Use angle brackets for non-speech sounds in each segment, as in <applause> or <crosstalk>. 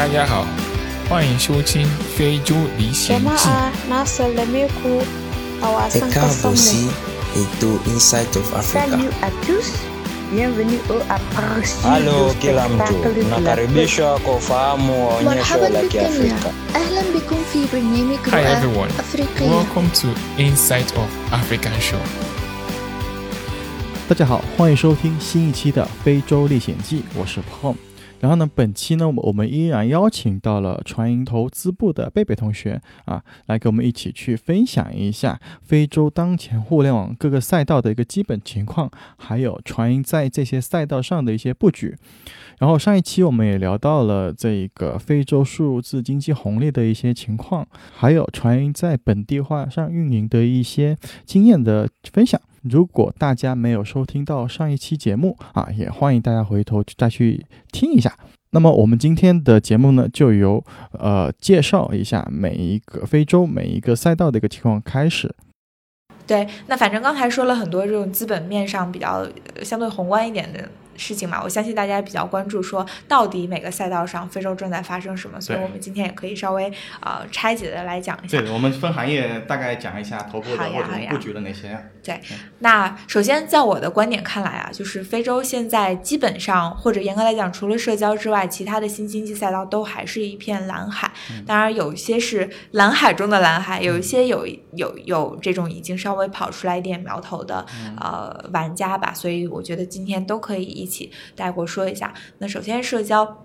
大家好，欢迎收听《非洲旅行记》。Et car voici les deux inside of Africa. Salut à tous, bienvenue au aperçu. Allô, Kilamjo. Nakaribisho ako famu onyesho la Africa. Ahlan bikum fi brinyemi kwa Hi everyone. Africa. Welcome to Inside of African Show. 大家好，欢迎收听新一期的《非洲历险记》，我是 Pom。然后呢，本期呢，我们依然邀请到了传音投资部的贝贝同学啊，来跟我们一起去分享一下非洲当前互联网各个赛道的一个基本情况，还有传音在这些赛道上的一些布局。然后上一期我们也聊到了这个非洲数字经济红利的一些情况，还有传音在本地化上运营的一些经验的分享。如果大家没有收听到上一期节目啊，也欢迎大家回头再去听一下。那么我们今天的节目呢，就由呃介绍一下每一个非洲每一个赛道的一个情况开始。对，那反正刚才说了很多这种资本面上比较呃相对宏观一点的事情嘛，我相信大家比较关注说到底每个赛道上非洲正在发生什么，所以我们今天也可以稍微呃拆解的来讲一下。对我们分行业大概讲一下头部的或者布局的哪些。那首先，在我的观点看来啊，就是非洲现在基本上，或者严格来讲，除了社交之外，其他的新经济赛道都还是一片蓝海。当然，有一些是蓝海中的蓝海，有一些有有有这种已经稍微跑出来一点苗头的、呃玩家吧。所以我觉得今天都可以一起带过说一下。那首先社交。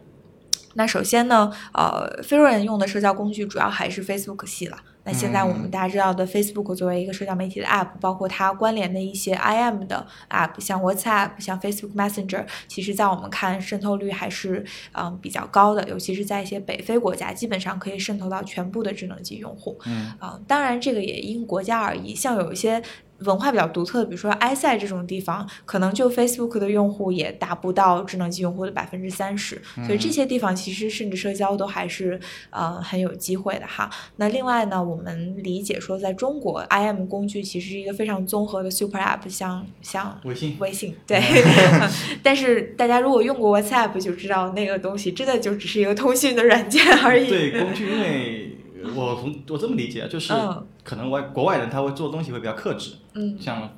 那首先呢，呃，非洲人用的社交工具主要还是 Facebook 系了。那现在我们大家知道的 Facebook 作为一个社交媒体的 App，包括它关联的一些 IM 的 App，像 WhatsApp、像 Facebook Messenger，其实在我们看渗透率还是嗯比较高的，尤其是在一些北非国家，基本上可以渗透到全部的智能机用户。嗯啊、当然这个也因国家而异，像有一些。文化比较独特的，比如说埃塞这种地方，可能就 Facebook 的用户也达不到智能机用户的百分之三十，所以这些地方其实甚至社交都还是呃很有机会的哈。那另外呢，我们理解说，在中国，IM 工具其实是一个非常综合的 Super App，像像微信微信对，<laughs> <laughs> 但是大家如果用过 WhatsApp 就知道那个东西真的就只是一个通讯的软件而已。对工具，因为我从我这么理解，就是嗯可能外国外人他会做东西会比较克制，嗯，像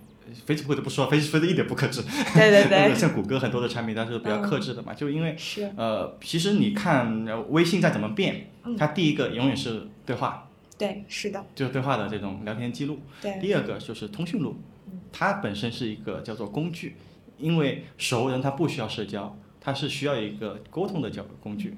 Facebook 就不说，Facebook 一点不克制，对对对。<laughs> 像谷歌很多的产品它是比较克制的嘛，就因为是。呃，其实你看呃微信再怎么变嗯，它第一个永远是对话，对，是的，就是对话的这种聊天记录，对，第二个就是通讯录嗯，它本身是一个叫做工具，因为熟人他不需要社交，他是需要一个沟通的交工具。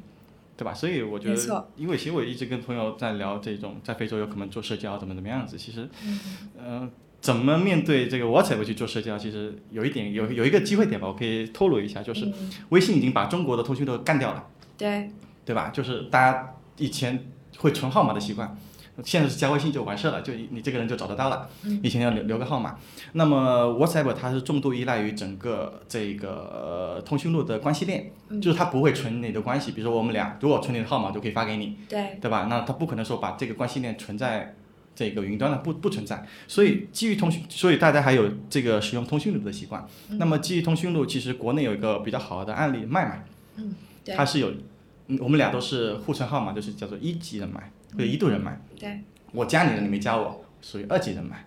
对吧？所以我觉得，因为其实我一直跟朋友在聊这种在非洲有可能做社交怎么怎么样子，其实嗯呃，怎么面对这个 WhatsApp 去做社交，其实有一点有有一个机会点吧，我可以透露一下，就是嗯微信已经把中国的通讯都干掉了，对，对吧？就是大家以前会存号码的习惯，现在是加微信就完事了，就你这个人就找得到了。嗯以前要留留个号码，那么 WhatsApp 它是重度依赖于整个这个呃通讯录的关系链，嗯就是它不会存你的关系，比如说我们俩如果存你的号码，就可以发给你，对，对吧？那它不可能说把这个关系链存在这个云端的，不不存在。所以基于通讯，所以大家还有这个使用通讯录的习惯。嗯那么基于通讯录，其实国内有一个比较好的案例，麦麦，嗯，它是有，嗯我们俩都是互存号码，就是叫做一级人脉或者一度人脉。对，我加你了，你没加我，属于二级人脉。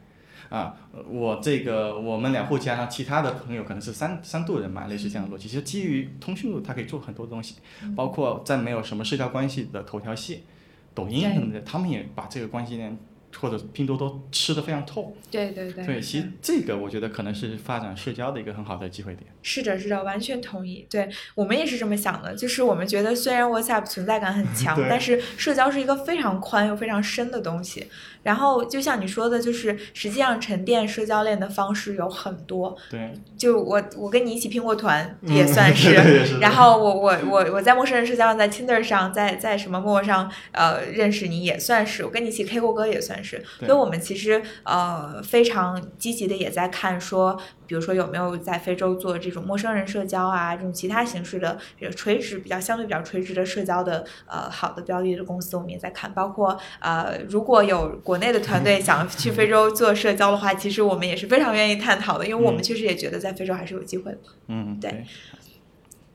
啊，我这个我们两互加上其他的朋友可能是三三度人脉，类似这样的逻辑。其实基于通讯录，它可以做很多东西，包括在没有什么社交关系的头条系、抖音什么的，他们也把这个关系链或者拼多多吃的非常透。对对对对，其实这个我觉得可能是发展社交的一个很好的机会点。是的，是的，完全同意。对我们也是这么想的，就是我们觉得虽然 WhatsApp 存在感很 <laughs> 强，但是社交是一个非常宽又非常深的东西。然后就像你说的，就是实际上沉淀社交链的方式有很多。对，就我我跟你一起拼过团嗯也算 <laughs> 是然后我我我我在陌生人社交上，在 Tinder 上，在在什么陌上呃认识你也算是，我跟你一起 K 过歌也算是，所以我们其实呃非常积极的也在看说，比如说有没有在非洲做这种陌生人社交啊，这种其他形式的这个垂直比较相对比较垂直的社交的呃好的标的的公司，我们也在看，包括呃如果有国内的团队想 <laughs> 去非洲做社交的话，其实我们也是非常愿意探讨的，因为我们嗯。确实也觉得在非洲还是有机会的。嗯，对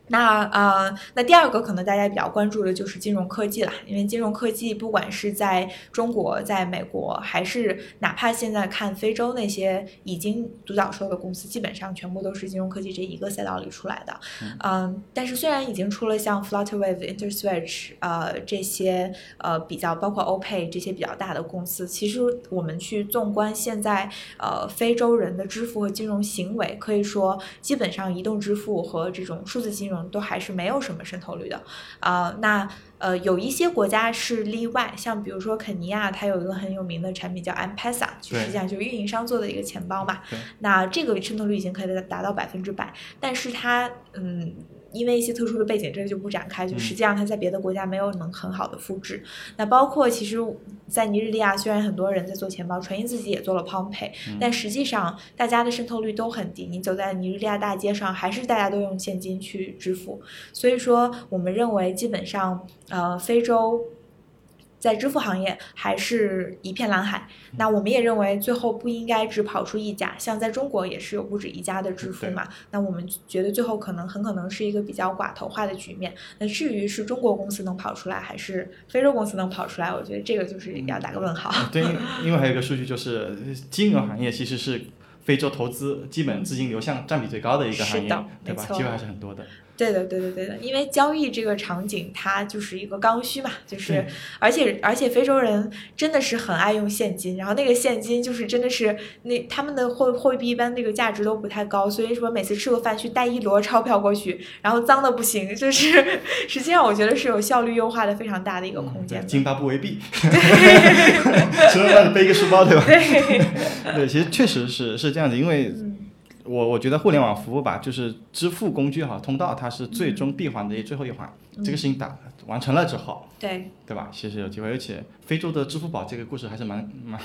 那呃，那第二个可能大家比较关注的就是金融科技了，因为金融科技不管是在中国、在美国，还是哪怕现在看非洲那些已经独角兽的公司，基本上全部都是金融科技这一个赛道里出来的。嗯，但是虽然已经出了像 Flutterwave、InterSwitch 呃这些呃比较包括 OPay 这些比较大的公司，其实我们去纵观现在呃非洲人的支付和金融行为，可以说基本上移动支付和这种数字金融。都还是没有什么渗透率的，啊，那呃有一些国家是例外，像比如说肯尼亚，它有一个很有名的产品叫 M-Pesa，实际上就是运营商做的一个钱包嘛，那这个渗透率已经可以达到百分之百，但是它嗯。因为一些特殊的背景，这个就不展开。就实际上，它在别的国家没有能很好的复制。那包括其实，在尼日利亚，虽然很多人在做钱包，传音自己也做了 PalmPay，但实际上大家的渗透率都很低。你走在尼日利亚大街上，还是大家都用现金去支付。所以说，我们认为基本上，呃，非洲。在支付行业还是一片蓝海，那我们也认为最后不应该只跑出一家，像在中国也是有不止一家的支付嘛。那我们觉得最后可能很可能是一个比较寡头化的局面。那至于是中国公司能跑出来，还是非洲公司能跑出来，我觉得这个就是要打个问号。对，<laughs> 因为还有一个数据就是金融行业其实是非洲投资基本资金流向占比最高的一个行业，对吧？机会还是很多的。对的，对的，对的，因为交易这个场景，它就是一个刚需嘛，就是，而且而且非洲人真的是很爱用现金，然后那个现金就是真的是那他们的货货币一般那个价值都不太高，所以说每次吃个饭去带一摞钞票过去，然后脏的不行，就是 <laughs> 实际上我觉得是有效率优化的非常大的一个空间。津巴布韦币，<laughs> 吃完饭背一个书包对吧？对，<laughs> 对，其实确实是是这样子，因为。我我觉得互联网服务吧，就是支付工具哈，通道它是最终闭环的最后一环。这个事情打完成了之后，对对吧？其实有机会，而且非洲的支付宝这个故事还是蛮蛮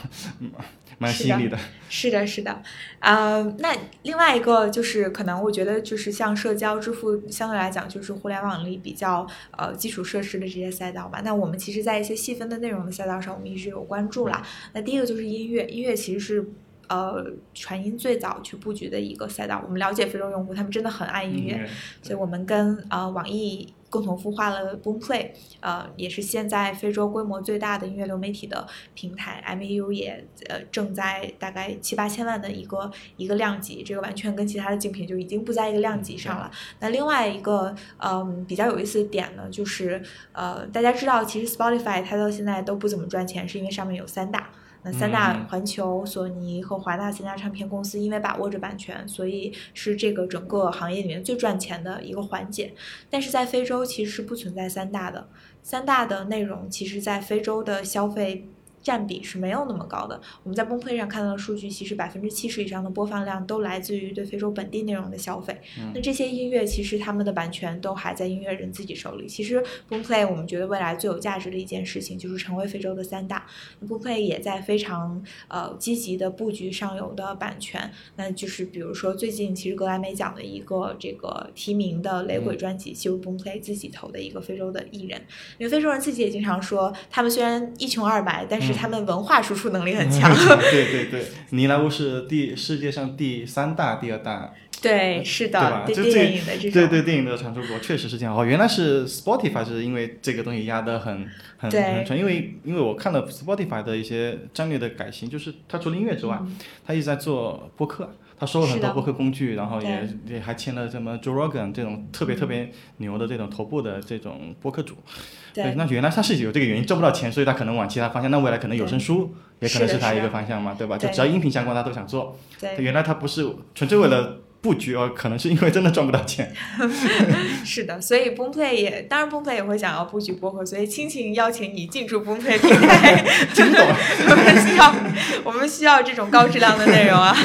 蛮吸引力的。<laughs> 是的，是的，呃，那另外一个就是可能我觉得就是像社交支付相对来讲就是互联网里比较呃基础设施的这些赛道吧。那我们其实，在一些细分的内容的赛道上，我们一直有关注啦。那第一个就是音乐，音乐其实是。呃，传音最早去布局的一个赛道，我们了解非洲用户，他们真的很爱音乐，所以我们跟呃网易共同孵化了 Boomplay，呃，也是现在非洲规模最大的音乐流媒体的平台，MAU 也呃正在大概七八千万的一个一个量级，这个完全跟其他的竞品就已经不在一个量级上了。那另外一个嗯比较有意思的点呢，就是呃大家知道，其实 Spotify 它到现在都不怎么赚钱，是因为上面有三大。那三大环球、索尼和华纳三家唱片公司，因为把握着版权，所以是这个整个行业里面最赚钱的一个环节。但是在非洲其实是不存在三大的，三大的内容其实在非洲的消费。占比是没有那么高的。我们在崩溃上看到的数据，其实百分之七十以上的播放量都来自于对非洲本地内容的消费。那这些音乐其实他们的版权都还在音乐人自己手里。其实 Boomplay 我们觉得未来最有价值的一件事情就是成为非洲的三大。Boomplay 也在非常呃积极的布局上游的版权。那就是比如说最近其实格莱美奖的一个这个提名的雷鬼专辑，就是 Boomplay 自己投的一个非洲的艺人。因为非洲人自己也经常说，他们虽然一穷二白，但是他们文化输出能力很强。对对对，尼莱乌是第世界上第三大、第二大。<laughs> 对，是的，对电影的这种。对对，电影的产出国确实是这样。哦，原来是 Spotify 是因为这个东西压得很很很沉，因为因为我看了 Spotify 的一些战略的改型，就是它除了音乐之外，它一直在做播客。他收了很多播客工具，然后也也还签了什么 Joe Rogan 这种特别特别牛的这种头部的这种播客主。对，那原来他是有这个原因挣不到钱，所以他可能往其他方向。那未来可能有声书也可能是他一个方向嘛，对吧？就只要音频相关，他都想做。对，原来他不是纯粹为了。布局哦，可能是因为真的赚不到钱。<laughs> 是的，所以 Boomplay 也，当然 Boomplay 也会想要布局播客，所以亲情邀请你进驻 Boomplay 平台。<laughs> 真的，我们需要，我们需要这种高质量的内容啊。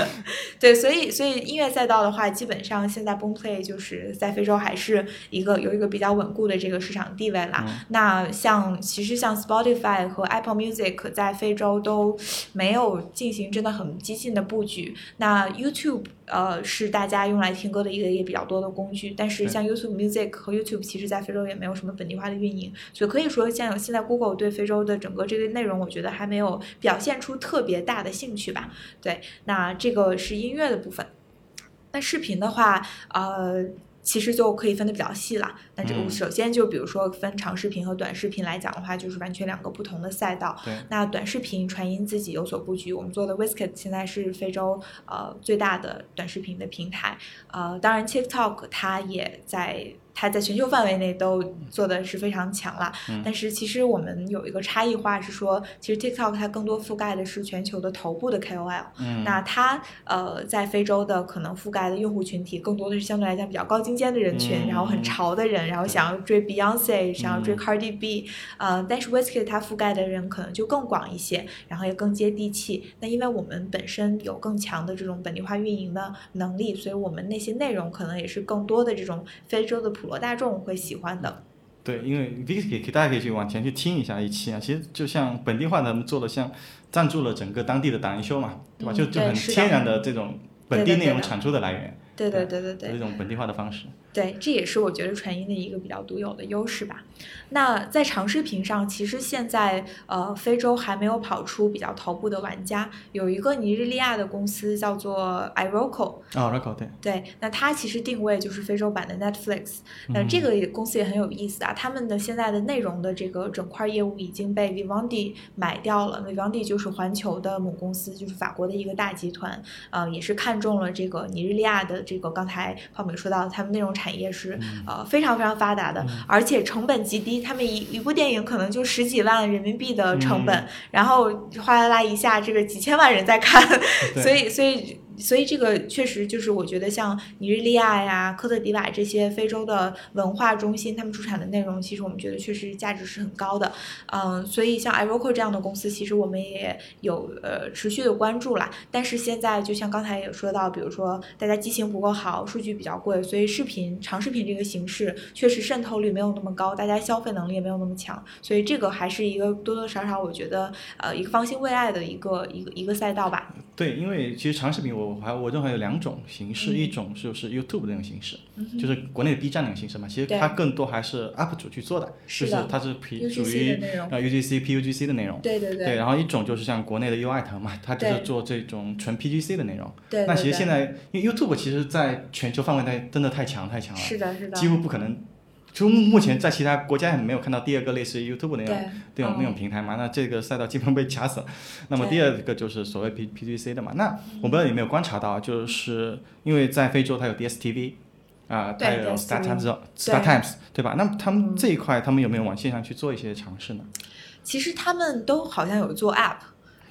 <laughs> 对，所以，所以音乐赛道的话，基本上现在 Boomplay 就是在非洲还是一个有一个比较稳固的这个市场地位啦。那像其实像 Spotify 和 Apple Music 在非洲都没有进行真的很激进的布局。那 YouTube。呃，是大家用来听歌的一个也比较多的工具，但是像 YouTube Music 和 YouTube，其实在非洲也没有什么本地化的运营，所以可以说像现在 Google 对非洲的整个这个内容，我觉得还没有表现出特别大的兴趣吧。对，那这个是音乐的部分。那视频的话，呃。其实就可以分得比较细了。那这个首先就比如说分长视频和短视频来讲的话，就是完全两个不同的赛道。那短视频传音自己有所布局，我们做的 Whisket 现在是非洲呃最大的短视频的平台，呃，当然 TikTok 它也在。它在全球范围内都做的是非常强了，嗯。但是其实我们有一个差异化是说，其实 TikTok 它更多覆盖的是全球的头部的 KOL，、嗯。那它呃在非洲的可能覆盖的用户群体更多的是相对来讲比较高精尖的人群，嗯然后很潮的人，然后想要追 Beyonce，想要追嗯。Cardi B，、呃，但是 Wizkid 它覆盖的人可能就更广一些，然后也更接地气。那因为我们本身有更强的这种本地化运营的能力，所以我们那些内容可能也是更多的这种非洲的普罗大众会喜欢的。对，因为 v i s k 可以大家可以去往前去听一下一期啊，其实就像本地化的做的像赞助了整个当地的达人秀嘛，对吧？嗯就就很天然的这种本地内容产出的来源，对对对对对这，种本地化的方式。对，这也是我觉得传音的一个比较独有的优势吧。那在长视频上，其实现在呃，非洲还没有跑出比较头部的玩家，有一个尼日利亚的公司叫做 iRocco，哦 r o c o 对，对，那它其实定位就是非洲版的 Netflix。那这个也公司也很有意思啊，他们的现在的内容的这个整块业务已经被 Vivendi 买掉了。Vivendi 就是环球的母公司，就是法国的一个大集团，呃，也是看中了这个尼日利亚的这个刚才泡美说到，他们内容产业是呃非常非常发达的，而且成本极低，他们一一部电影可能就十几万人民币的成本，然后哗啦啦一下，这个几千万人在看，所以所以所以这个确实就是我觉得像尼日利亚呀、科特迪瓦这些非洲的文化中心，他们出产的内容，其实我们觉得确实价值是很高的。嗯，所以像 iRocco 这样的公司，其实我们也有呃持续的关注啦。但是现在就像刚才也说到，比如说大家机型不够好，数据比较贵，所以视频长视频这个形式确实渗透率没有那么高，大家消费能力也没有那么强，所以这个还是一个多多少少我觉得呃一个方兴未艾的一个一个一个赛道吧。对，因为其实长视频我还我认为有两种形式，嗯一种就是 YouTube 的那种形式，就是国内的 B 站那种形式嘛。其实它更多还是 UP 主去做的，就是它是属于 UGC、PUGC 的内容。对对对，然后一种就是像国内的优爱腾嘛，它就是做这种纯 PGC 的内容。对对那其实现在，因为 YouTube 其实在全球范围内真的太强太强了，是的，是的，几乎不可能。就目目前在其他国家也没有看到第二个类似于 YouTube 那种那种那种嗯平台嘛，那这个赛道基本被掐死了。那么第二个就是所谓 P PGC 的嘛，那我不知道你有没有观察到，就是因为在非洲它有 DSTV。啊，它对有 Star DSTV Times、对吧？那他们嗯这一块，他们有没有往线上去做一些尝试呢？其实他们都好像有做 app，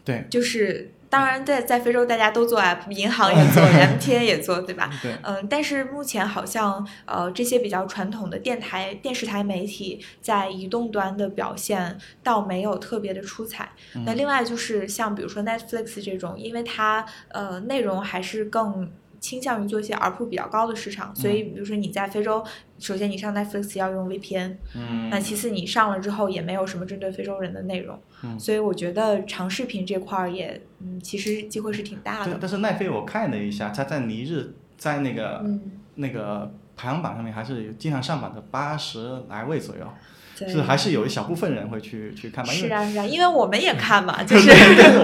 对就是当然在在非洲大家都做 app，银行也做，<laughs> MTN 也做，对吧？对，嗯，但是目前好像呃这些比较传统的电台、电视台媒体在移动端的表现倒没有特别的出彩。那另外就是像比如说 Netflix 这种，因为它呃内容还是更倾向于做一些 ARPU 比较高的市场，所以比如说你在非洲，首先你上 Netflix 要用 VPN，嗯，那其次你上了之后也没有什么针对非洲人的内容，嗯。所以我觉得长视频这块儿也嗯其实机会是挺大的。但但是奈飞我看了一下，它在尼日在那个、嗯，那个排行榜上面还是经常上榜的八十来位左右，对是还是有一小部分人会去去看吧，是啊是啊，因为我们也看嘛，<laughs> 就是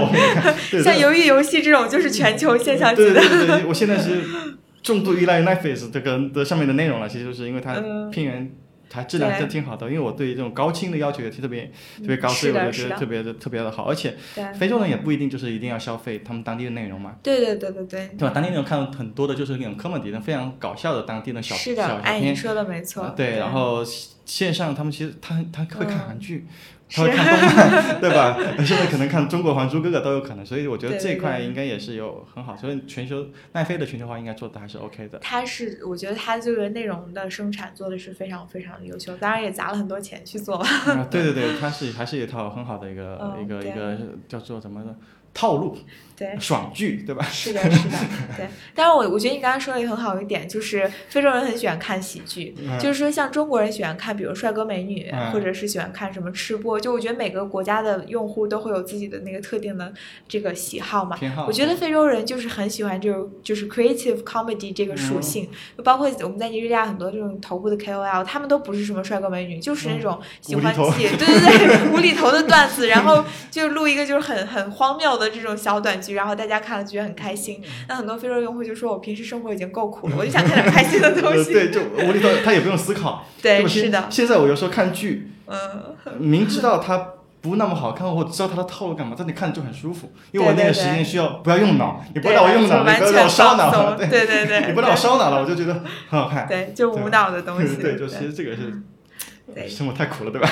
<laughs> 像鱿鱼游戏这种就是全球现象级的。对对对，我现在是重度依赖 Netflix 这个的上面的内容了，其实就是因为它嗯片源。它质量对是挺好的，因为我对这种高清的要求也特别特别高，嗯所以我是的。的就觉得特别的特别的好。而且非洲人也不一定就是一定要消费他们当地的内容嘛，对对对对对，对吧？当地内容看到很多的就是那种 comedy 的非常搞笑的当地的小是的，小小哎，片你，说的没错。对，然后线上他们其实他他会看嗯韩剧，他会看动漫，<laughs> 对吧？现在可能看中国《还珠格格》都有可能，所以我觉得这块应该也是有很好，所以全球奈飞的全球化应该做的还是 OK 的。它是，我觉得它这个内容的生产做的是非常非常的优秀，当然也砸了很多钱去做。啊，<laughs> 对对对，它是还是一套很好的一个、嗯一个一个叫做什么的套路，对，爽剧，对吧？是的，是的，对。<laughs> 但是，我我觉得你刚刚说的也很好一点，就是非洲人很喜欢看喜剧，嗯。就是说像中国人喜欢看，比如帅哥美女，嗯。或者是喜欢看什么吃播，就我觉得每个国家的用户都会有自己的那个特定的这个喜好嘛。我觉得非洲人就是很喜欢这种就是 creative comedy 这个属性，就包括我们在尼日利亚很多这种头部的 KOL，他们都不是什么帅哥美女，就是那种喜欢无厘头。对对对无厘头的段子，然后就录一个就是很很荒谬的的这种小短剧，然后大家看了觉得很开心。那很多非洲用户就说我平时生活已经够苦了，我就想看点开心的东西。对，就无厘头，他也不用思考。<laughs> 对，是的现。在我有时候看剧，嗯，明知道它不那么好看，或知道它的套路干嘛，但你看着就很舒服，因为我那个时间需要不要用脑，你不对让我用脑，你不要让我烧脑对对对 <laughs> 你不让我烧脑了，我就觉得很好看。对，就无脑的东西。对，<laughs> 就其实这个是对生活太苦了，对吧？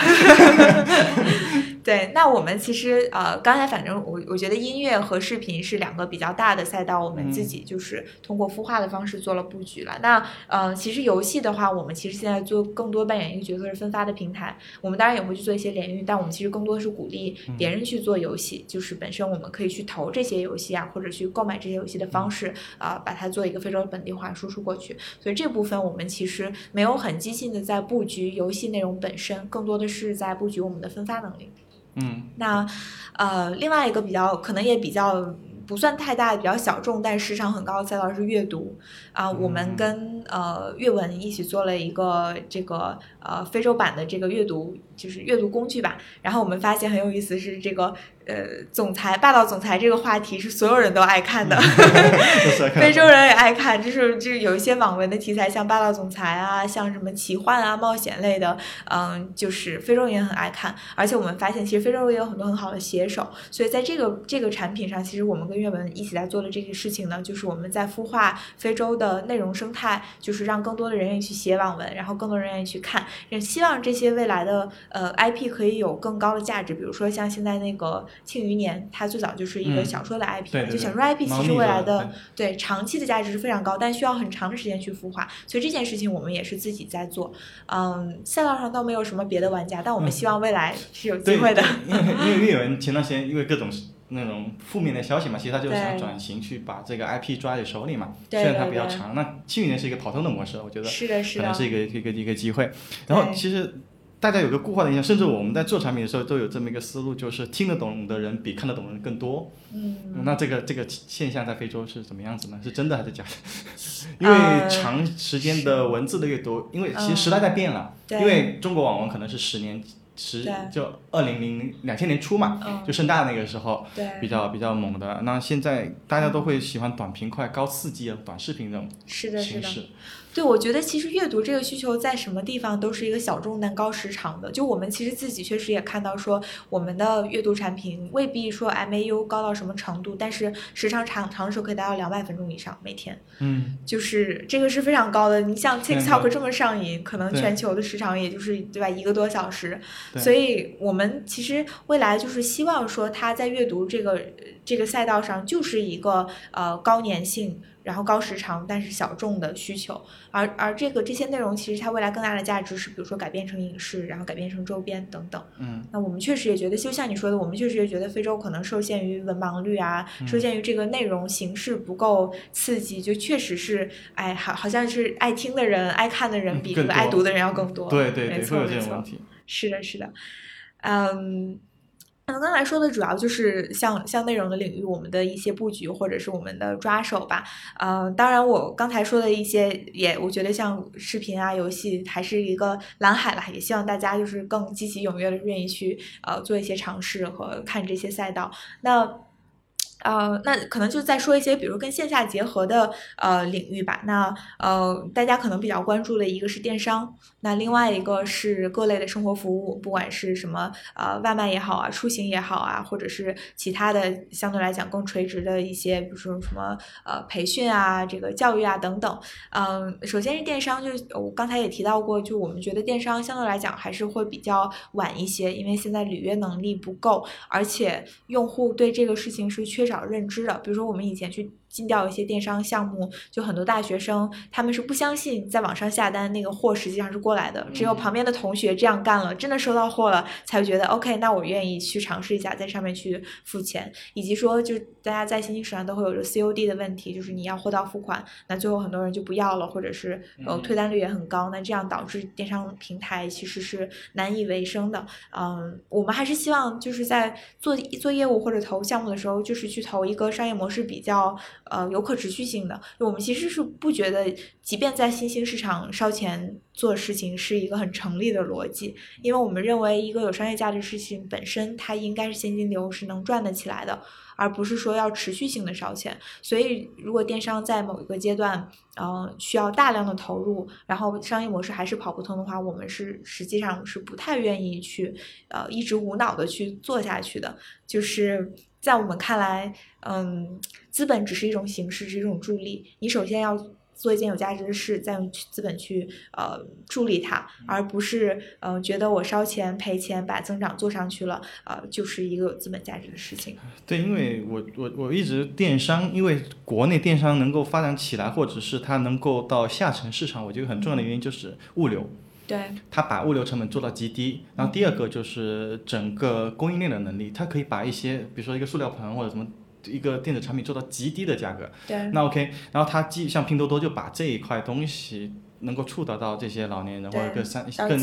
对，那我们其实呃，刚才反正我我觉得音乐和视频是两个比较大的赛道，我们自己就是通过孵化的方式做了布局了。那呃，其实游戏的话，我们其实现在做更多扮演一个角色是分发的平台，我们当然也会去做一些联运，但我们其实更多的是鼓励别人去做游戏，就是本身我们可以去投这些游戏啊，或者去购买这些游戏的方式啊、把它做一个非洲本地化输出过去。所以这部分我们其实没有很激进的在布局游戏内容本身，更多的是在布局我们的分发能力。嗯。那呃，另外一个比较可能也比较不算太大、比较小众，但是市场很高的赛道是阅读。啊、我们嗯。跟呃阅文一起做了一个这个呃非洲版的这个阅读，就是阅读工具吧。然后我们发现很有意思是这个呃总裁霸道总裁这个话题是所有人都爱看的。<laughs> 非洲人也爱看，就是就是有一些网文的题材，像霸道总裁啊，像什么奇幻啊、冒险类的，嗯，就是非洲人也很爱看。而且我们发现，其实非洲也有很多很好的写手，所以在这个这个产品上，其实我们跟阅文一起来做的这个事情呢，就是我们在孵化非洲的内容生态，就是让更多的人愿意去写网文，然后更多人愿意去看，也希望这些未来的呃 IP 可以有更高的价值。比如说像现在那个《庆余年》，它最早就是一个嗯小说的 IP，、对对对就小说 IP 其实未来的对长期的价值是非常高，但需要很长的时间去孵化，所以这件事情我们也是自己在做。嗯，赛道上倒没有什么别的玩家，但我们嗯希望未来是有机，会的。因为因为阅文前段时间因为各种那种负面的消息嘛，其实他就是想转型去把这个 IP 抓在手里嘛。对虽然它比较长，那去年是一个跑通的模式，我觉得是的，是的可能，是一个一个一个机会。然后其实大家有个固化的印象，甚至我们在做产品的时候都有这么一个思路，就是听得懂的人比看得懂的人更多。嗯，那这个这个现象在非洲是怎么样子呢？是真的还是假的？因为呃长时间的文字的阅读，因为其实时代在变了。对因为中国网文可能是十年十对就二零零两千年初嘛，嗯就盛大那个时候对，比较比较猛的。那现在大家都会喜欢短平快、高刺激的短视频这种是的，是的。对，我觉得其实阅读这个需求在什么地方都是一个小众但高时长的。就我们其实自己确实也看到说，我们的阅读产品未必说 MAU 高到什么程度，但是时长长长的时候可以达到两百分钟以上每天，嗯，就是这个是非常高的。你像 TikTok 这么上瘾，可能全球的时长也就是对吧一个多小时，所以我们其实未来就是希望说，它在阅读这个这个赛道上就是一个呃高粘性，然后高时长，但是小众的需求。而而这个这些内容，其实它未来更大的价值是，比如说改编成影视，然后改编成周边等等。嗯，那我们确实也觉得，就像你说的，我们确实也觉得非洲可能受限于文盲率啊，受限于这个内容形式不够刺激，就确实是，哎，好好像是爱听的人、爱看的人嗯比这个爱读的人要更多。对对对，没错没错。是的，是的，嗯。那刚才说的主要就是像像内容的领域，我们的一些布局或者是我们的抓手吧。呃，当然我刚才说的一些也，我觉得像视频啊、游戏还是一个蓝海啦，也希望大家就是更积极踊跃的愿意去呃做一些尝试和看这些赛道。那呃，那可能就再说一些，比如跟线下结合的呃领域吧。那呃，大家可能比较关注的一个是电商，那另外一个是各类的生活服务，不管是什么呃外卖也好啊，出行也好啊，或者是其他的相对来讲更垂直的一些，比如说什么呃培训啊、这个教育啊等等。嗯，首先是电商，就我刚才也提到过，就我们觉得电商相对来讲还是会比较晚一些，因为现在履约能力不够，而且用户对这个事情是缺少认知的。比如说我们以前去尽调一些电商项目，就很多大学生他们是不相信在网上下单那个货实际上是过来的，只有旁边的同学这样干了，真的收到货了，才会觉得 OK，那我愿意去尝试一下，在上面去付钱，以及说就是大家在新兴市场都会有着 COD 的问题，就是你要货到付款，那最后很多人就不要了，或者是呃退单率也很高，那这样导致电商平台其实是难以为生的。嗯，我们还是希望就是在做做业务或者投项目的时候，就是去投一个商业模式比较呃有可持续性的。我们其实是不觉得，即便在新兴市场烧钱做事情是一个很成立的逻辑，因为我们认为一个有商业价值事情本身它应该是现金流是能赚得起来的。而不是说要持续性的烧钱，所以如果电商在某一个阶段，呃，需要大量的投入，然后商业模式还是跑不通的话，我们是实际上是不太愿意去，呃，一直无脑的去做下去的。就是在我们看来，嗯，资本只是一种形式，是一种助力。你首先要。做一件有价值的事，再用资本去呃助力它，而不是呃觉得我烧钱赔钱把增长做上去了，呃就是一个有资本价值的事情。对，因为我我我一直电商，因为国内电商能够发展起来，或者是它能够到下沉市场，我觉得很重要的原因就是物流。对。它把物流成本做到极低，然后第二个就是整个供应链的能力，它可以把一些比如说一个塑料盆或者什么。一个电子产品做到极低的价格，对，那 OK，然后它既像拼多多就把这一块东西能够触达到这些老年人或者更三更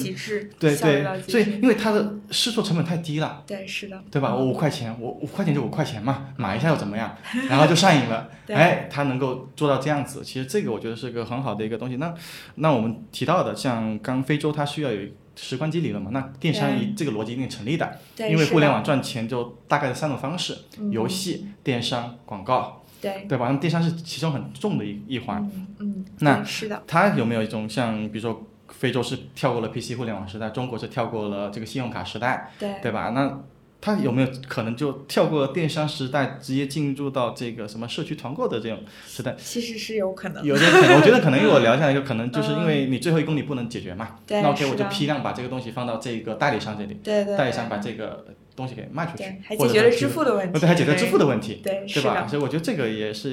对对，所以因为它的试错成本太低了，对，是的，对吧？我五块钱，我五块钱就五块钱嘛，买一下又怎么样？然后就上瘾了，<laughs> 哎，它能够做到这样子，其实这个我觉得是个很好的一个东西。那那我们提到的像刚非洲，它需要有。时光机理论嘛，那电商一这个逻辑一定成立的，因为互联网赚钱就大概的三种方式：游戏、电商、广告，对对吧？那电商是其中很重的一一环。嗯，那是的。它有没有一种像，比如说非洲是跳过了 PC 互联网时代，中国是跳过了这个信用卡时代，对对吧？那他有没有可能就跳过电商时代，直接进入到这个什么社区团购的这种时代？其实是有可能，有点可能。我觉得可能，因为我聊下来，就可能就是因为你最后一公里不能解决嘛。那 OK，我就批量把这个东西放到这个代理商这里，代理商把这个东西给卖出去，还解决了支付的问题，对，还解决了支付的问题，对，对吧？所以我觉得这个也是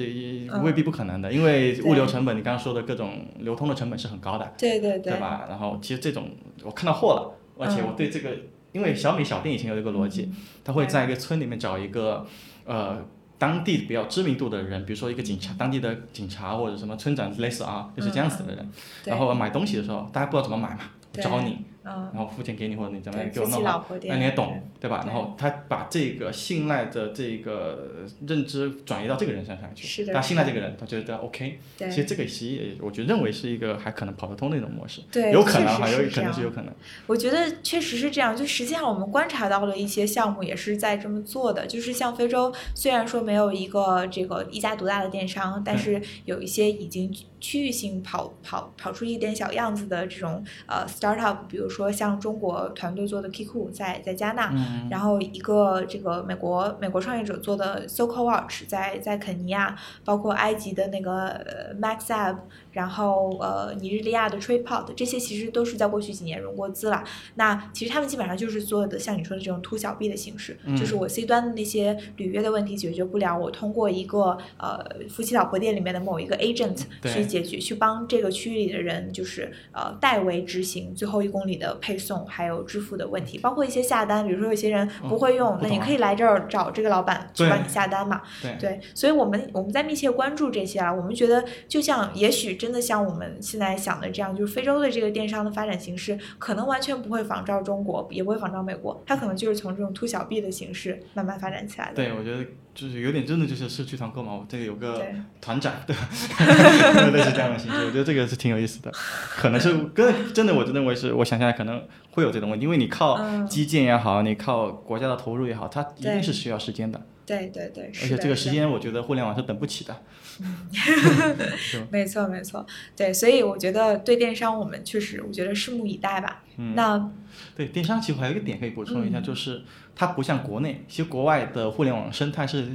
未必不可能的，因为物流成本，你刚刚说的各种流通的成本是很高的，对对对，对吧？然后其实这种我看到货了，而且我对这个。因为小米小店以前有一个逻辑，他会在一个村里面找一个，呃，当地比较知名度的人，比如说一个警察，当地的警察或者什么村长类似啊，就是这样子的人，然后买东西的时候，大家不知道怎么买嘛，找你。然后付钱给你，或者你怎么样给我弄好，那你也懂，对吧？然后他把这个信赖的这个认知转移到这个人身上去，他信赖这个人，他觉得 OK。其实这个其实我觉得认为是一个还可能跑得通的一种模式，有可能哈，有可能是有可能。我觉得确实是这样，就实际上我们观察到了一些项目也是在这么做的，就是像非洲，虽然说没有一个这个一家独大的电商，但是有一些已经区域性跑跑跑出一点小样子的这种呃 startup，比如。说像中国团队做的 Kiku 在在加纳，然后一个这个美国美国创业者做的 Soco Watch 在在肯尼亚，包括埃及的那个 Maxab，然后呃尼日利亚的 Tripod，这些其实都是在过去几年融过资了。那其实他们基本上就是做的像你说的这种凸小 B 的形式，就是我 C 端的那些履约的问题解决不了，我通过一个呃夫妻老婆店里面的某一个 agent 去解决，去帮这个区域里的人就是呃代为执行最后一公里的。的配送还有支付的问题，包括一些下单，比如说有些人不会用，那你可以来这儿找这个老板去帮你下单嘛。对，所以我们我们在密切关注这些啊，我们觉得就像也许真的像我们现在想的这样，就是非洲的这个电商的发展形式，可能完全不会仿照中国，也不会仿照美国，它可能就是从这种凸小 B 的形式慢慢发展起来的。对，我觉得。就是有点真的就是社区团购嘛，我这个有个团长，对，<laughs> 类似这样的形式，我觉得这个是挺有意思的，可能是跟真的，我就认为是我想象可能会有这种问题，因为你靠基建也好，你靠国家的投入也好，它一定是需要时间的。对对对，而且这个时间我觉得互联网是等不起的。<laughs> 没错没错，对，所以我觉得对电商我们确实，我觉得拭目以待吧。那对电商其实还有一个点可以补充一下，就是。它不像国内，其实国外的互联网生态是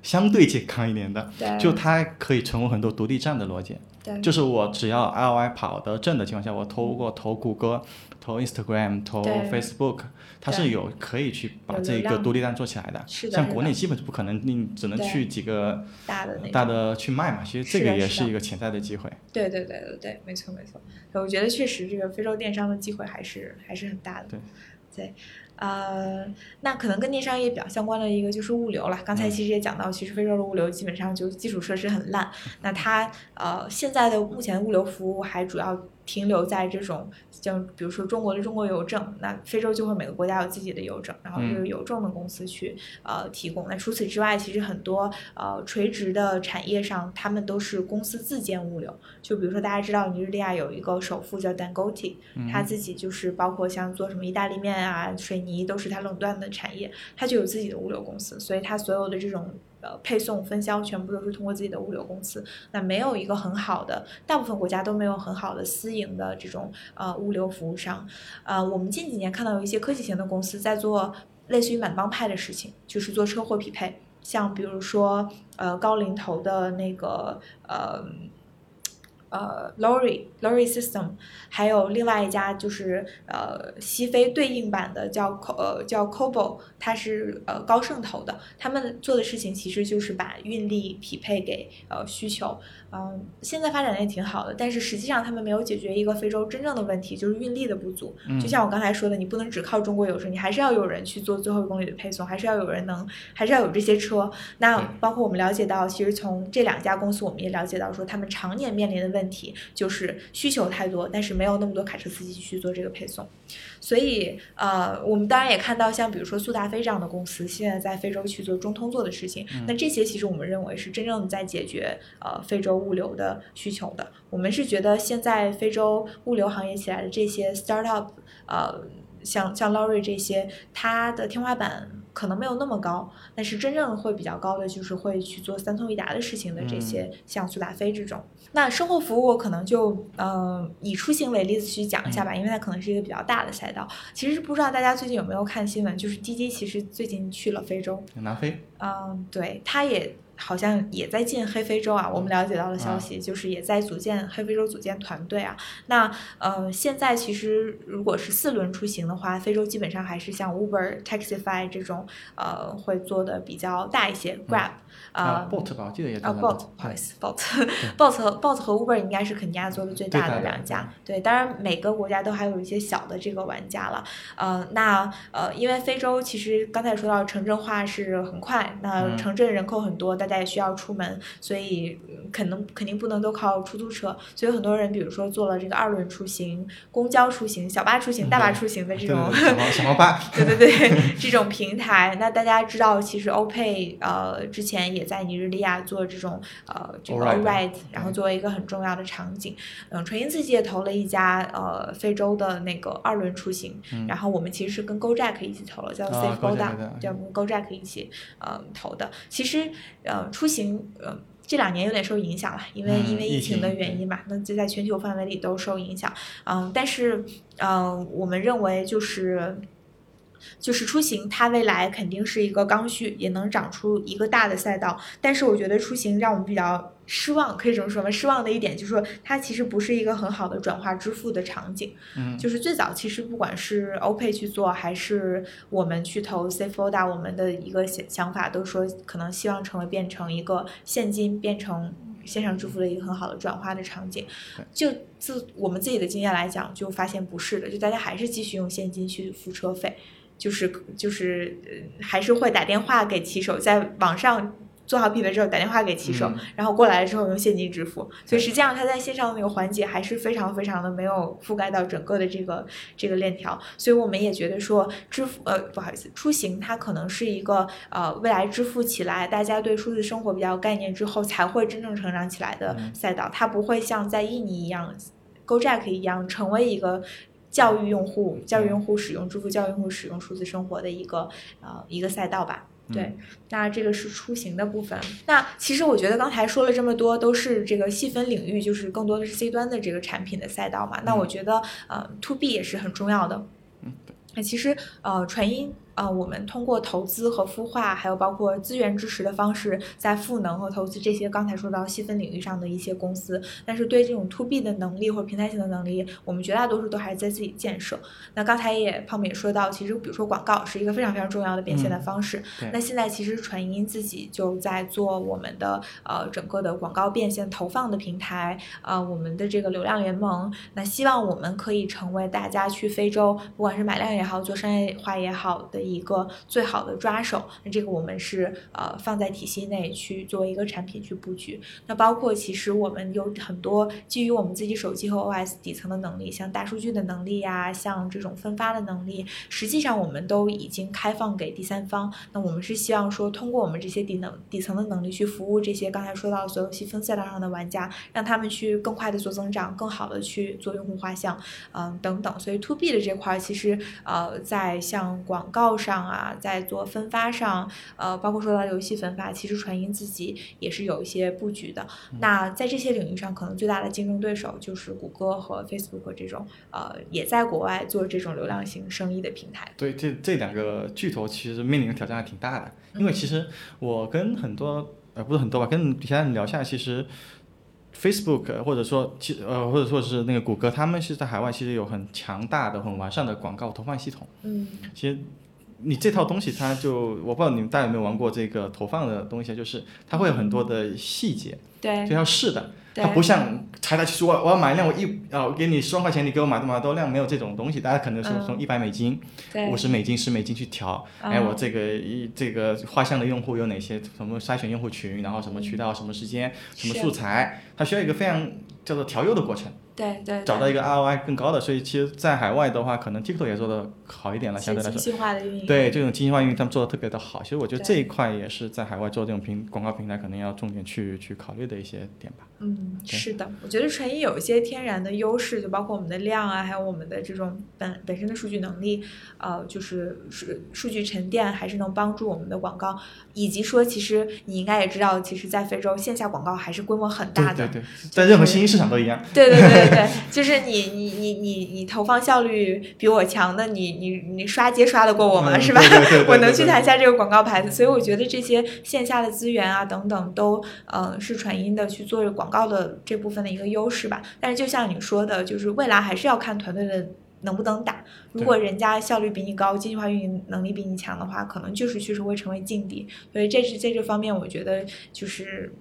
相对健康一点的，就它可以成为很多独立站的逻辑，就是我只要 ROI 跑得正的情况下，我投过投谷歌、投 Instagram、投 Facebook，它是有可以去把这个独立站做起来的。像国内基本是不可能，你只能去几个大的大的去卖嘛。其实这个也是一个潜在的机会。对对对对对，没错没错。我觉得确实这个非洲电商的机会还是还是很大的。对对。呃，那可能跟电商也比较相关的一个就是物流了。刚才其实也讲到，其实非洲的物流基本上就基础设施很烂。那它呃现在的目前物流服务还主要。停留在这种像比如说中国的中国邮政，那非洲就会每个国家有自己的邮政，然后嗯由邮政的公司去呃提供。那除此之外，其实很多呃垂直的产业上，他们都是公司自建物流。就比如说大家知道尼日利亚有一个首富叫 Dangote，他自己就是包括像做什么意大利面啊、水泥都是他垄断的产业，他就有自己的物流公司，所以他所有的这种呃配送分销全部都是通过自己的物流公司。那没有一个很好的，大部分国家都没有很好的私营的这种呃物流服务商。呃，我们近几年看到有一些科技型的公司在做类似于满帮派的事情，就是做车货匹配，像比如说呃高龄头的那个呃。呃 Lori Lori System，还有另外一家就是呃西非对应版的叫 Co 呃叫 Cobo，它是呃高盛投的，他们做的事情其实就是把运力匹配给呃需求，嗯、现在发展的也挺好的，但是实际上他们没有解决一个非洲真正的问题，就是运力的不足。就像我刚才说的，你不能只靠中国邮政，你还是要有人去做最后一公里的配送，还是要有人能，还是要有这些车。那包括我们了解到，其实从这两家公司，我们也了解到说，他们常年面临的问题就是需求太多，但是没有那么多卡车司机去做这个配送。所以，呃，我们当然也看到，像比如说速达飞这样的公司，现在在非洲去做中通做的事情。那这些其实我们认为是真正在解决呃非洲物流的需求的。我们是觉得现在非洲物流行业起来的这些 startup，呃，像像 Lorry 这些，它的天花板可能没有那么高，但是真正会比较高的就是会去做三通一达的事情的这些，像速达飞这种。那生活服务我可能就呃以出行为例子去讲一下吧，因为它可能是一个比较大的赛道。其实不知道大家最近有没有看新闻，就是滴滴其实最近去了非洲，南非，嗯，对，它也好像也在进黑非洲啊。我们了解到的消息就是也在组建黑非洲组建团队啊。那呃，现在其实如果是四轮出行的话，非洲基本上还是像 Uber、Taxify 这种呃会做的比较大一些，Grab 啊啊。，Bolt 吧，我记得也在啊那，Bolt，里不好意思，Bolt，Bolt <laughs> 和 Bolt 和 Uber 应该是肯尼亚做的最大的的两家。对，当然每个国家都还有一些小的这个玩家了。呃，那呃，因为非洲其实刚才说到城镇化是很快，那嗯城镇人口很多，大家也需要出门，所以嗯可能肯定不能都靠出租车，所以很多人比如说做了这个二轮出行、公交出行、小巴出行、大巴出行的这对种对对小黄小黄巴，<laughs> 对对对，<laughs> 这种平台，那大家知道，其实欧佩呃之前也在尼日利亚做这种呃这个 ride，然后作为一个很重要的场景。嗯，纯银自己也投了一家呃非洲的那个二轮出行，然后我们其实是跟 GoJack 一起投了，叫啊 Safe Gojek Goda，的叫跟 GoJack 一起呃投的。其实呃出行呃。这两年有点受影响了，因为、嗯因为疫疫情的原因嘛，那就在全球范围里都受影响。嗯，但是嗯，我们认为就是就是出行，它未来肯定是一个刚需，也能长出一个大的赛道。但是我觉得出行让我们比较失望，可以这么说吗？失望的一点就是说，它其实不是一个很好的转化支付的场景。嗯，就是最早其实不管是 OPay 去做，还是我们去投 Safeoda，我们的一个想想法都说，可能希望成为变成一个现金变成线上支付的一个很好的转化的场景。就自我们自己的经验来讲，就发现不是的，就大家还是继续用现金去付车费，就是就是呃还是会打电话给骑手，在网上。做好匹配之后打电话给骑手，嗯。然后过来了之后用现金支付，所以实际上它在线上的那个环节还是非常非常的没有覆盖到整个的这个这个链条，所以我们也觉得说支付呃不好意思，出行它可能是一个呃未来支付起来大家对数字生活比较有概念之后才会真正成长起来的赛道，它不会像在印尼一样，GoJack 一样成为一个。教育用户，教育用户使用支付，教育用户使用数字生活的一个呃一个赛道吧。对，那这个是出行的部分。那其实我觉得刚才说了这么多，都是这个细分领域，就是更多的是 C 端的这个产品的赛道嘛。那我觉得呃，To B 也是很重要的。那其实呃，传音呃，我们通过投资和孵化，还有包括资源支持的方式，在赋能和投资这些刚才说到细分领域上的一些公司，但是对这种 To B 的能力或者平台型的能力，我们绝大多数都还是在自己建设。那刚才也胖妹也说到，其实比如说广告是一个非常非常重要的变现的方式。对那现在其实传音自己就在做我们的呃整个的广告变现投放的平台，呃我们的这个流量联盟。那希望我们可以成为大家去非洲，不管是买量也好，做商业化也好的一个最好的抓手。那这个我们是呃放在体系内去作为一个产品去布局。那包括其实我们有很多基于我们自己手机和 OS 底层的能力，像大数据的能力呀，像这种分发的能力，实际上我们都已经开放给第三方。那我们是希望说，通过我们这些底能底层的能力去服务这些刚才说到所有细分赛道上的玩家，让他们去更快的做增长，更好的去做用户画像，嗯等等。所以 to B 的这块其实呃在像广告上啊，在做分发上，呃包括说到游戏分发，其实传音自己也是有一些布局的。那在这些领域上，可能最大的竞争对手就是谷歌和 Facebook 这种呃也在国外做这种流量型生意的平台。对，这这两个巨头其实面临的挑战还挺大的，因为其实我跟很多呃不是很多吧，跟其他人聊下来，其实 Facebook 或者说其呃或者说是那个谷歌，他们是在海外其实有很强大的、很完善的广告投放系统。嗯，其实你这套东西，它就我不知道你们大家有没有玩过这个投放的东西，就是它会有很多的细节，对就要试的。它不像财大气粗，我我要买一辆，我一啊，我给你十万块钱，你给我买多买多辆，没有这种东西。大家可能是嗯从一百美金、对五十美金、十美金去调。哎，嗯我这个一这个画像的用户有哪些？什么筛选用户群，然后什么渠道、什么时间、什么素材，它需要一个非常叫做调优的过程，对对，找到一个 ROI 更高的。所以其实，在海外的话，可能 TikTok 也做的好一点了，相对来说。精细化的运营。对这种精细化运营，他们做的特别的好。其实我觉得这一块也是在海外做这种平广告平台，可能要重点去去考虑的一些点吧。嗯，是的，我觉得传音有一些天然的优势，就包括我们的量啊，还有我们的这种本本身的数据能力，呃，就是数数据沉淀，还是能帮助我们的广告，以及说，其实你应该也知道，其实，在非洲线下广告还是规模很大的，对对对，在任何新兴市场都一样。对对对对对，就是你你你你你投放效率比我强的，你你你刷街刷得过我吗？嗯是吧？对对对对对 <laughs> 我能去谈下这个广告牌子，所以我觉得这些线下的资源啊等等都呃是传音的去做广告的这部分的一个优势吧。但是就像你说的，就是未来还是要看团队的。能不能打？如果人家效率比你高，精细化运营能力比你强的话，可能就是确实会成为劲敌。所以这是在这方面，我觉得就是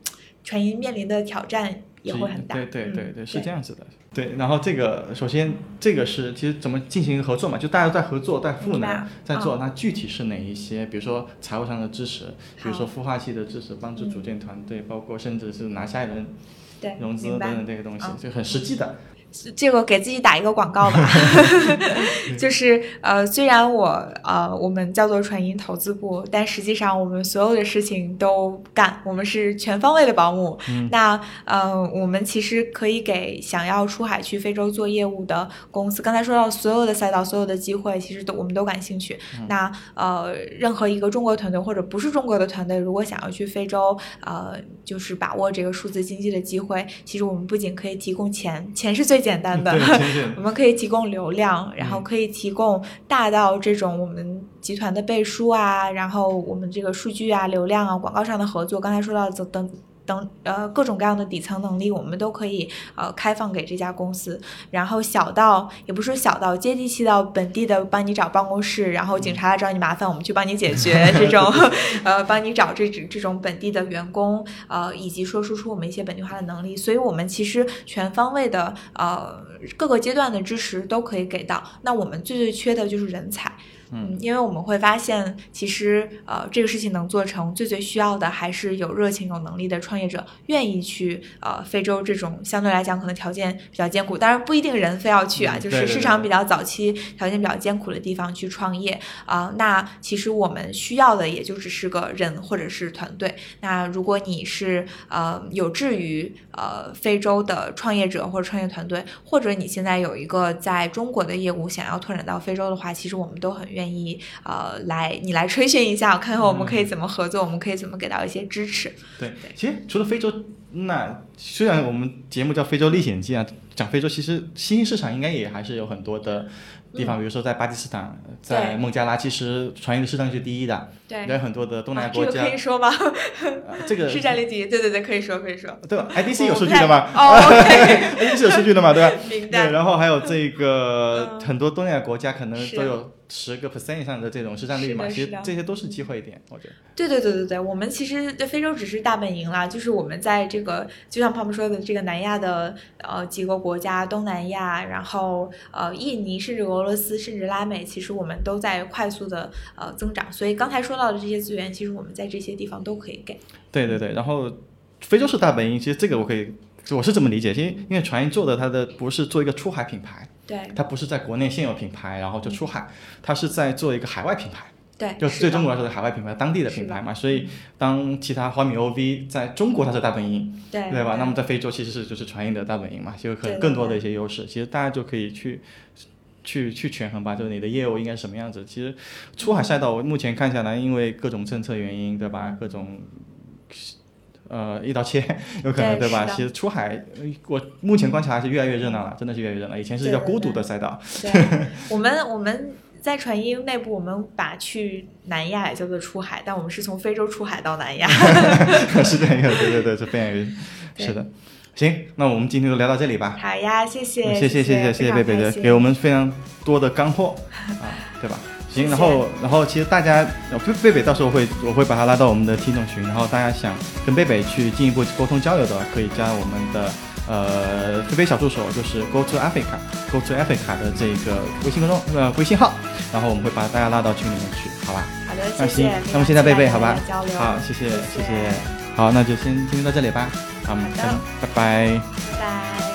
传音面临的挑战也会很大。对对对嗯对，是这样子的。对，然后这个首先这个是其实怎么进行合作嘛，就大家在合作，在赋能，在做。嗯那具体是哪一些？比如说财务上的支持，比如说孵化器的支持，帮助组建团队，包括甚至是拿下一轮对，融资等等这些东西嗯，就很实际的。这个给自己打一个广告吧，<laughs> 就是呃，虽然我呃我们叫做传音投资部，但实际上我们所有的事情都干，我们是全方位的保姆。嗯那呃，我们其实可以给想要出海去非洲做业务的公司，刚才说到所有的赛道、所有的机会，其实都我们都感兴趣。那呃，任何一个中国团队或者不是中国的团队，如果想要去非洲，呃，就是把握这个数字经济的机会，其实我们不仅可以提供钱，钱是最简单的，<laughs> 我们可以提供流量，然后嗯可以提供大到这种我们集团的背书啊，然后我们这个数据啊、流量啊、广告上的合作，刚才说到的等等呃各种各样的底层能力，我们都可以呃开放给这家公司。然后小到也不是说小到接地气到本地的帮你找办公室，然后警察来找你麻烦，我们去帮你解决 <laughs> 这种 <laughs> 呃帮你找这这种本地的员工，呃以及说输出我们一些本地化的能力。所以我们其实全方位的呃各个阶段的支持都可以给到。那我们最最缺的就是人才。嗯，因为我们会发现，其实呃，这个事情能做成，最最需要的还是有热情、有能力的创业者，愿意去呃非洲这种相对来讲可能条件比较艰苦，当然不一定人非要去啊，就是市场比较早期、条件比较艰苦的地方去创业啊、那其实我们需要的也就只是个人或者是团队。那如果你是呃有志于呃非洲的创业者或者创业团队，或者你现在有一个在中国的业务想要拓展到非洲的话，其实我们都很愿意呃来你来吹嘘一下，看看我们可以怎么合作，我们可以怎么给到一些支持。对，其实除了非洲，那虽然我们节目叫《非洲历险记》啊，讲非洲，其实新兴市场应该也还是有很多的地方，比如说在巴基斯坦，在孟加拉，其实传音的市场是第一的，对也有很多的东南亚啊，这个国家。可以说吗？呃这个 <laughs> 是占率第一，对对对，可以说可以说。对吧？IDC 有数据的嘛？<laughs> 哦，OK，IDC 有数据的嘛？对吧？<laughs> 对，然后还有这个嗯很多东南亚国家可能都有十个 percent 以上的这种市占率嘛，其实这些都是机会点，我觉得。对对对对对，我们其实对非洲只是大本营啦，就是我们在这这个，就像胖胖说的，这个南亚的呃几个国家，东南亚，然后呃印尼，甚至俄罗斯，甚至拉美，其实我们都在快速的呃增长。所以刚才说到的这些资源，其实我们在这些地方都可以给。对对对，然后非洲是大本营，其实这个我可以，我是这么理解，因为因为传音做的它的不是做一个出海品牌，对它不是在国内现有品牌，然后就出海，它是在做一个海外品牌。对，就是对中国来说的海外品牌，当地的品牌嘛，所以当其他华米 OV 在中国它是大本营，对对吧？那么在非洲其实是就是传音的大本营嘛，就可能更多的一些优势，其实大家就可以去去去权衡吧，就是你的业务应该是什么样子。其实出海赛道我目前看下来，因为各种政策原因，对吧？各种呃一刀切，<laughs> 有可能对吧？其实出海，我目前观察还是越来越热闹了，真的是越来越热闹。以前是叫孤独的赛道，对，<laughs> 我们我们。在传音内部，我们把去南亚也叫做出海，但我们是从非洲出海到南亚。<laughs> 是这样，对对对，是非常是的。行，那我们今天就聊到这里吧。好呀，谢谢，谢谢谢谢谢谢贝贝的给我们非常多的干货啊，对吧？行，然后然后其实大家贝贝贝到时候会我会把他拉到我们的听众群，然后大家想跟贝贝去进一步沟通交流的，可以加我们的。呃，菲菲小助手就是 Go to Africa，Go to Africa 的这个微信公众呃微信号，然后我们会把大家拉到群里面去，好吧？好的，那行，那么现在贝贝，好吧？好，谢谢，谢谢，好，那就先今天到这里吧，好，我们拜拜，拜拜。